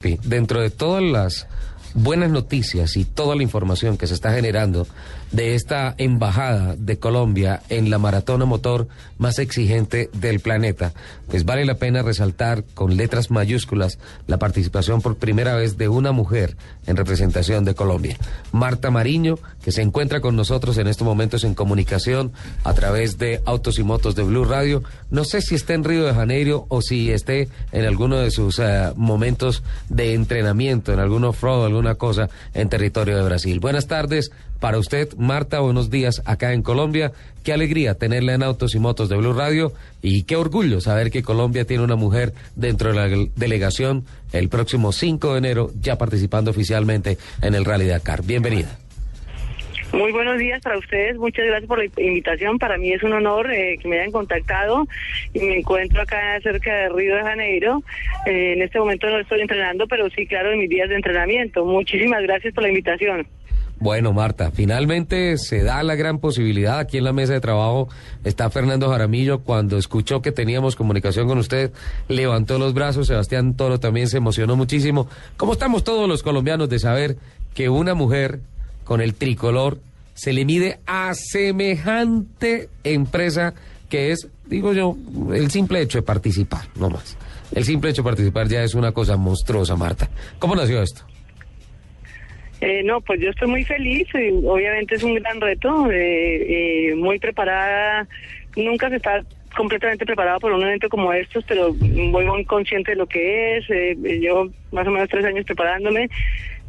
Dentro de todas las buenas noticias y toda la información que se está generando de esta embajada de Colombia en la maratona motor más exigente del planeta, pues vale la pena resaltar con letras mayúsculas la participación por primera vez de una mujer en representación de Colombia. Marta Mariño, que se encuentra con nosotros en estos momentos en comunicación a través de Autos y Motos de Blue Radio. No sé si está en Río de Janeiro o si esté en alguno de sus eh, momentos de entrenamiento, en algún off-road, alguna cosa en territorio de Brasil. Buenas tardes para usted, Marta. Buenos días acá en Colombia. Qué alegría tenerla en Autos y Motos de Blue Radio y qué orgullo saber que Colombia tiene una mujer dentro de la delegación el próximo 5 de enero ya participando oficialmente en el Rally Dakar. Bienvenida. Muy buenos días para ustedes, muchas gracias por la invitación. Para mí es un honor eh, que me hayan contactado y me encuentro acá cerca de Río de Janeiro. Eh, en este momento no estoy entrenando, pero sí, claro, en mis días de entrenamiento. Muchísimas gracias por la invitación. Bueno, Marta, finalmente se da la gran posibilidad. Aquí en la mesa de trabajo está Fernando Jaramillo. Cuando escuchó que teníamos comunicación con usted, levantó los brazos. Sebastián Toro también se emocionó muchísimo. ¿Cómo estamos todos los colombianos de saber que una mujer con el tricolor se le mide a semejante empresa que es, digo yo, el simple hecho de participar, no más. El simple hecho de participar ya es una cosa monstruosa, Marta. ¿Cómo nació esto? Eh, no, pues yo estoy muy feliz. eh, obviamente es un gran reto. eh, eh, muy preparada. Nunca se está completamente preparada por un evento como estos, pero voy muy consciente de lo que es. eh, yo más o menos tres años preparándome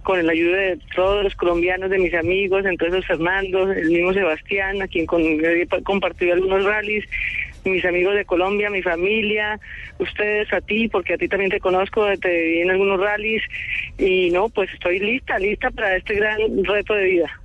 con la ayuda de todos los colombianos, de mis amigos, entre esos Fernando, el mismo Sebastián, a quien con, he compartido algunos rallies, mis amigos de Colombia, mi familia, ustedes, a ti, porque a ti también te conozco, te vi en algunos rallies, y no, pues estoy lista, lista para este gran reto de vida.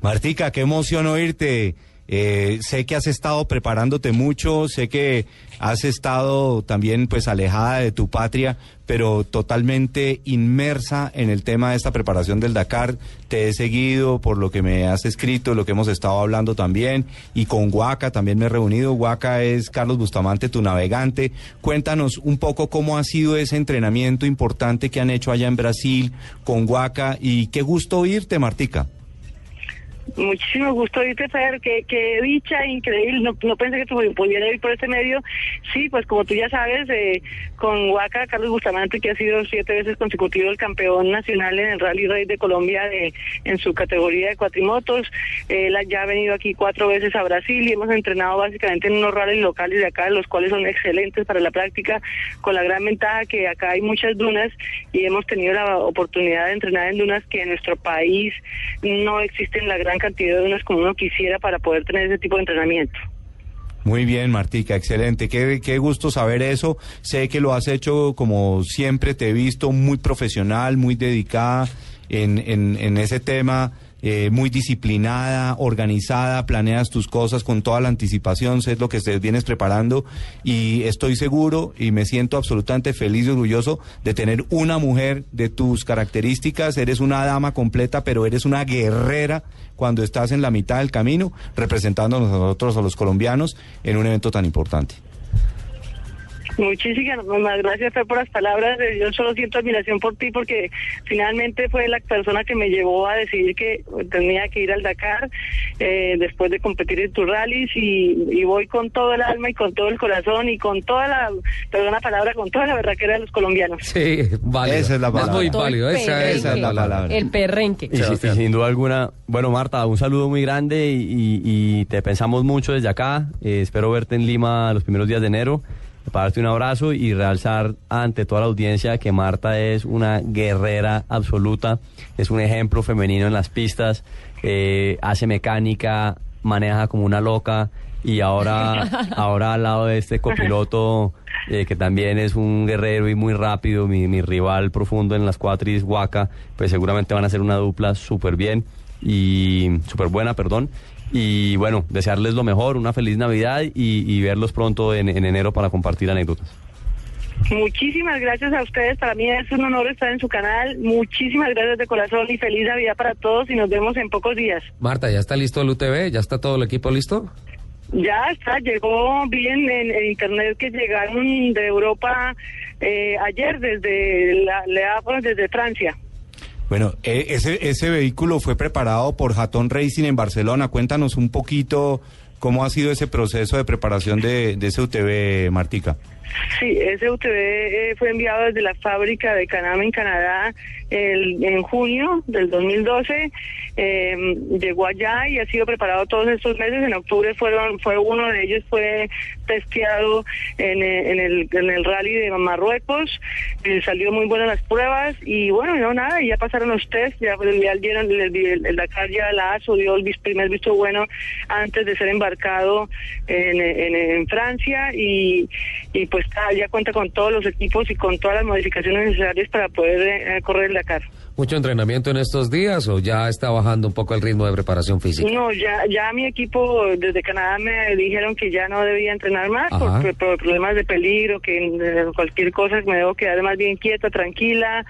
Martica, qué emoción oírte. Eh, sé que has estado preparándote mucho, sé que has estado también pues alejada de tu patria, pero totalmente inmersa en el tema de esta preparación del Dakar. Te he seguido por lo que me has escrito, lo que hemos estado hablando también, y con Huaca también me he reunido. Huaca es Carlos Bustamante, tu navegante. Cuéntanos un poco cómo ha sido ese entrenamiento importante que han hecho allá en Brasil con Huaca y qué gusto oírte, Martica. Muchísimo gusto oírte, Fer, qué, qué dicha increíble, no, no pensé que tú pudiera ir por este medio. Sí, pues como tú ya sabes, eh, con Huaca, Carlos Bustamante, que ha sido siete veces consecutivo el campeón nacional en el Rally Rey de Colombia de, en su categoría de cuatrimotos. Él ya ha venido aquí cuatro veces a Brasil y hemos entrenado básicamente en unos rallies locales de acá, los cuales son excelentes para la práctica, con la gran ventaja que acá hay muchas dunas y hemos tenido la oportunidad de entrenar en dunas que en nuestro país no existen la gran cantidad de dunas como uno quisiera para poder tener ese tipo de entrenamiento. Muy bien, Martica, excelente. Qué, qué gusto saber eso. Sé que lo has hecho como siempre, te he visto muy profesional, muy dedicada en, en, en ese tema. Eh, muy disciplinada, organizada, planeas tus cosas con toda la anticipación, sé lo que te vienes preparando y estoy seguro y me siento absolutamente feliz y orgulloso de tener una mujer de tus características. Eres una dama completa, pero eres una guerrera cuando estás en la mitad del camino representando a nosotros, a los colombianos, en un evento tan importante. Muchísimas gracias Fer, por las palabras. Yo solo siento admiración por ti porque finalmente fue la persona que me llevó a decidir que tenía que ir al Dakar eh, después de competir en tus rallies y, y, voy con todo el alma y con todo el corazón y con toda la, perdona palabra, con toda la verdadera de los colombianos. Sí, válido. Esa es la palabra. Es muy válido, esa, esa es la palabra. El perrenque. Y, sí, y sin duda alguna, bueno Marta, un saludo muy grande y, y, y te pensamos mucho desde acá. Eh, espero verte en Lima los primeros días de enero para darte un abrazo y realzar ante toda la audiencia que Marta es una guerrera absoluta, es un ejemplo femenino en las pistas, eh, hace mecánica, maneja como una loca y ahora, ahora al lado de este copiloto eh, que también es un guerrero y muy rápido, mi, mi rival profundo en las cuatris, Waka, pues seguramente van a ser una dupla súper bien y súper buena, perdón. Y bueno, desearles lo mejor, una feliz Navidad y, y verlos pronto en, en enero para compartir anécdotas. Muchísimas gracias a ustedes. Para mí es un honor estar en su canal. Muchísimas gracias de corazón y feliz Navidad para todos y nos vemos en pocos días. Marta, ¿ya está listo el UTV? ¿Ya está todo el equipo listo? Ya está, llegó bien en, en internet que llegaron de Europa eh, ayer desde la, desde Francia. Bueno, eh, ese, ese vehículo fue preparado por Jatón Racing en Barcelona. Cuéntanos un poquito cómo ha sido ese proceso de preparación de, de ese UTV, Martica. Sí, ese UTV eh, fue enviado desde la fábrica de Canam en Canadá el- en junio del 2012. eh, llegó allá y ha sido preparado todos estos meses. En octubre fueron fue uno de ellos fue testeado en, eh, en el, en el rally de Marruecos. eh, salió muy buenas las pruebas y bueno, no nada, ya pasaron los test. Ya, ya dieron el, el- el Dakar ya la ASO dio el primer visto bueno antes de ser embarcado en Francia y, y pues ya cuenta con todos los equipos y con todas las modificaciones necesarias para poder eh, correr el Dakar. ¿Mucho entrenamiento en estos días o ya está bajando un poco el ritmo de preparación física? No, ya, ya mi equipo desde Canadá me dijeron que ya no debía entrenar más por, por problemas de peligro, que eh, cualquier cosa me debo quedar más bien quieta, tranquila,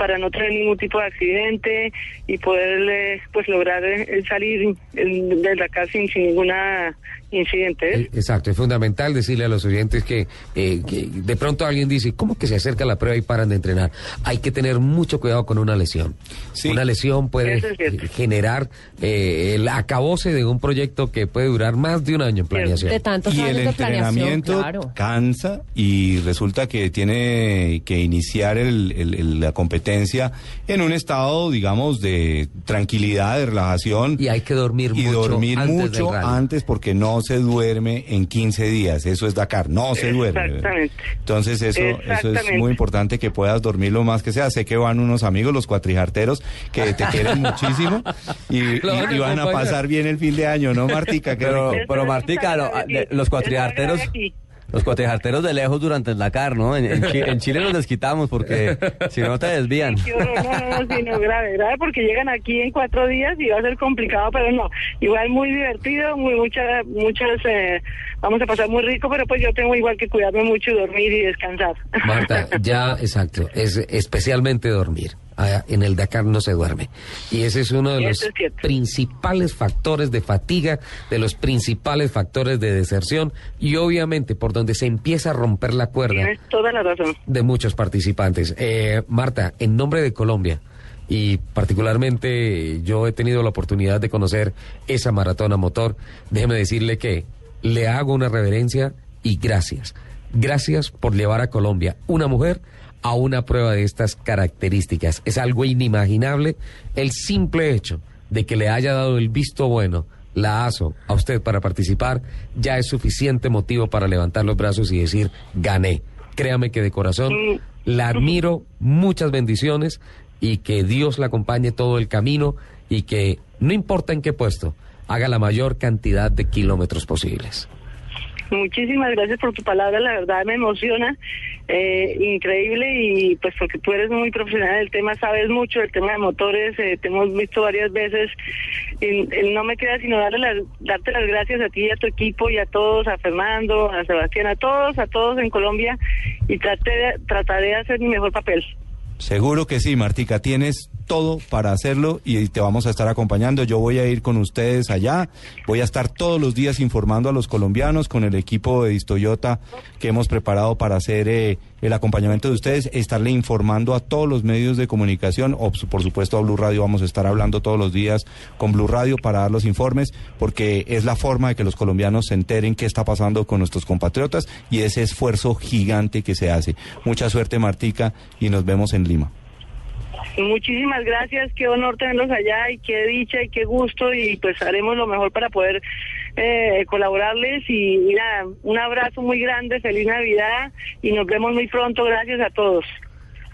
para no tener ningún tipo de accidente y poder eh, pues lograr eh, salir eh, del Dakar sin, sin ninguna incidente. ¿eh? Exacto, es fundamental decirle a los oyentes que, eh, que de pronto alguien dice, ¿cómo que se acerca la prueba y paran de entrenar? Hay que tener mucho cuidado con una lesión. Sí. Una lesión puede es eh, generar eh, el acabose de un proyecto que puede durar más de un año en planeación. De tantos y años el de entrenamiento claro. cansa y resulta que tiene que iniciar el- el- el- la competencia en un estado, digamos, de tranquilidad, de relajación. Y hay que dormir y mucho dormir antes mucho antes porque no se duerme en 15 días. Eso es Dakar, no se duerme. Exactamente. Entonces eso, eso es muy importante que puedas dormir lo más que sea. Sé que van unos amigos, los cuatrijarteros, que te quieren muchísimo y, van a y- y van a acompañar. pasar bien el fin de año, ¿no, Martica? Pero, pero Martica, lo- los cuatrijarteros, aquí. Los cuatrijarteros de lejos durante el Dakar, ¿no? En, en Chi- en Chile nos desquitamos porque si no te desvían. Horror, no, no, no, sí, no, grave, grave, porque llegan aquí en cuatro días y va a ser complicado, pero no, igual muy divertido, muy muchas, muchas, eh, vamos a pasar muy rico, pero pues yo tengo igual que cuidarme mucho y dormir y descansar. Marta, ya, exacto, es especialmente dormir. Ah, En el Dakar no se duerme. Y ese es uno de los es principales factores de fatiga, de los principales factores de deserción y obviamente por donde se empieza a romper la cuerda Tienes toda la razón. de muchos participantes. Eh, Marta, en nombre de Colombia y particularmente yo he tenido la oportunidad de conocer esa maratona motor, déjeme decirle que le hago una reverencia y gracias. Gracias por llevar a Colombia una mujer a una prueba de estas características. Es algo inimaginable el simple hecho de que le haya dado el visto bueno la ASO a usted para participar ya es suficiente motivo para levantar los brazos y decir gané. Créame que de corazón la admiro, muchas bendiciones y que Dios la acompañe todo el camino y que no importa en qué puesto, haga la mayor cantidad de kilómetros posibles. Muchísimas gracias por tu palabra, la verdad me emociona, eh, increíble y pues porque tú eres muy profesional del tema, sabes mucho del tema de motores, eh, te hemos visto varias veces y, no me queda sino darle las, darte las gracias a ti y a tu equipo y a todos, a Fernando, a Sebastián, a todos, a todos en Colombia y traté trataré de hacer mi mejor papel. Seguro que sí, Martica, tienes todo para hacerlo y te vamos a estar acompañando. Yo voy a ir con ustedes allá, voy a estar todos los días informando a los colombianos con el equipo de Distoyota que hemos preparado para hacer eh, el acompañamiento de ustedes, estarle informando a todos los medios de comunicación, o por supuesto a Blue Radio, vamos a estar hablando todos los días con Blue Radio para dar los informes, porque es la forma de que los colombianos se enteren qué está pasando con nuestros compatriotas y ese esfuerzo gigante que se hace. Mucha suerte, Martica, y nos vemos en Lima. Muchísimas gracias, qué honor tenerlos allá y qué dicha y qué gusto y pues haremos lo mejor para poder eh, colaborarles y nada, un abrazo muy grande, feliz Navidad y nos vemos muy pronto, gracias a todos.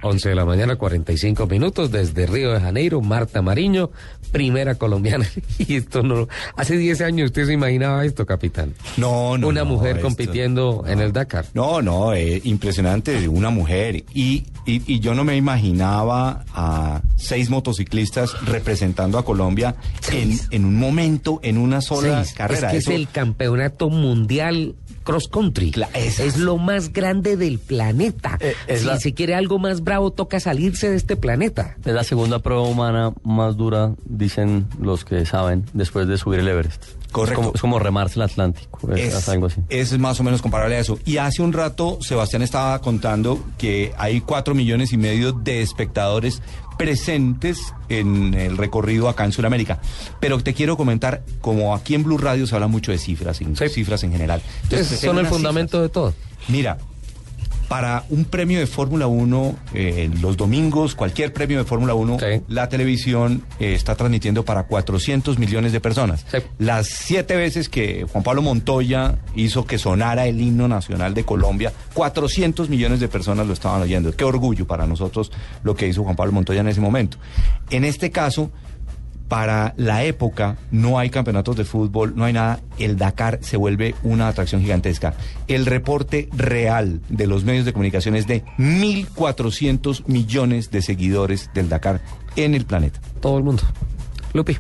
11 de la mañana, 45 minutos, desde Río de Janeiro, Marta Mariño, primera colombiana. Y esto no. Hace 10 años usted se imaginaba esto, capitán. No, no. Una no, mujer esto- compitiendo en el Dakar. No, no, eh, impresionante, una mujer. Y, y, y yo no me imaginaba a seis motociclistas representando a Colombia en, en un momento, en una sola Seis. carrera. Es que Eso- es el campeonato mundial cross country. Es lo más grande del planeta. Eh, es si la- se quiere algo más bravo, toca salirse de este planeta. Es la segunda prueba humana más dura, dicen los que saben, después de subir el Everest. Correcto. Es como, es como remarse el Atlántico, es, Es, algo así. es más o menos comparable a eso. Y hace un rato Sebastián estaba contando que hay cuatro millones y medio de espectadores presentes en el recorrido acá en Sudamérica. Pero te quiero comentar, como aquí en Blue Radio se habla mucho de cifras, Sí. cifras en general. Entonces, son el fundamento de todo. Mira, para un premio de Fórmula 1, eh, los domingos, cualquier premio de Fórmula 1, Sí. la televisión eh, está transmitiendo para 400 millones de personas. Sí. Las siete veces que Juan Pablo Montoya hizo que sonara el himno nacional de Colombia, 400 millones de personas lo estaban oyendo. Qué orgullo para nosotros lo que hizo Juan Pablo Montoya en ese momento. En este caso, para la época no hay campeonatos de fútbol, no hay nada, el Dakar se vuelve una atracción gigantesca. El reporte real de los medios de comunicación es de 1.400 millones de seguidores del Dakar en el planeta. Todo el mundo. Lupi.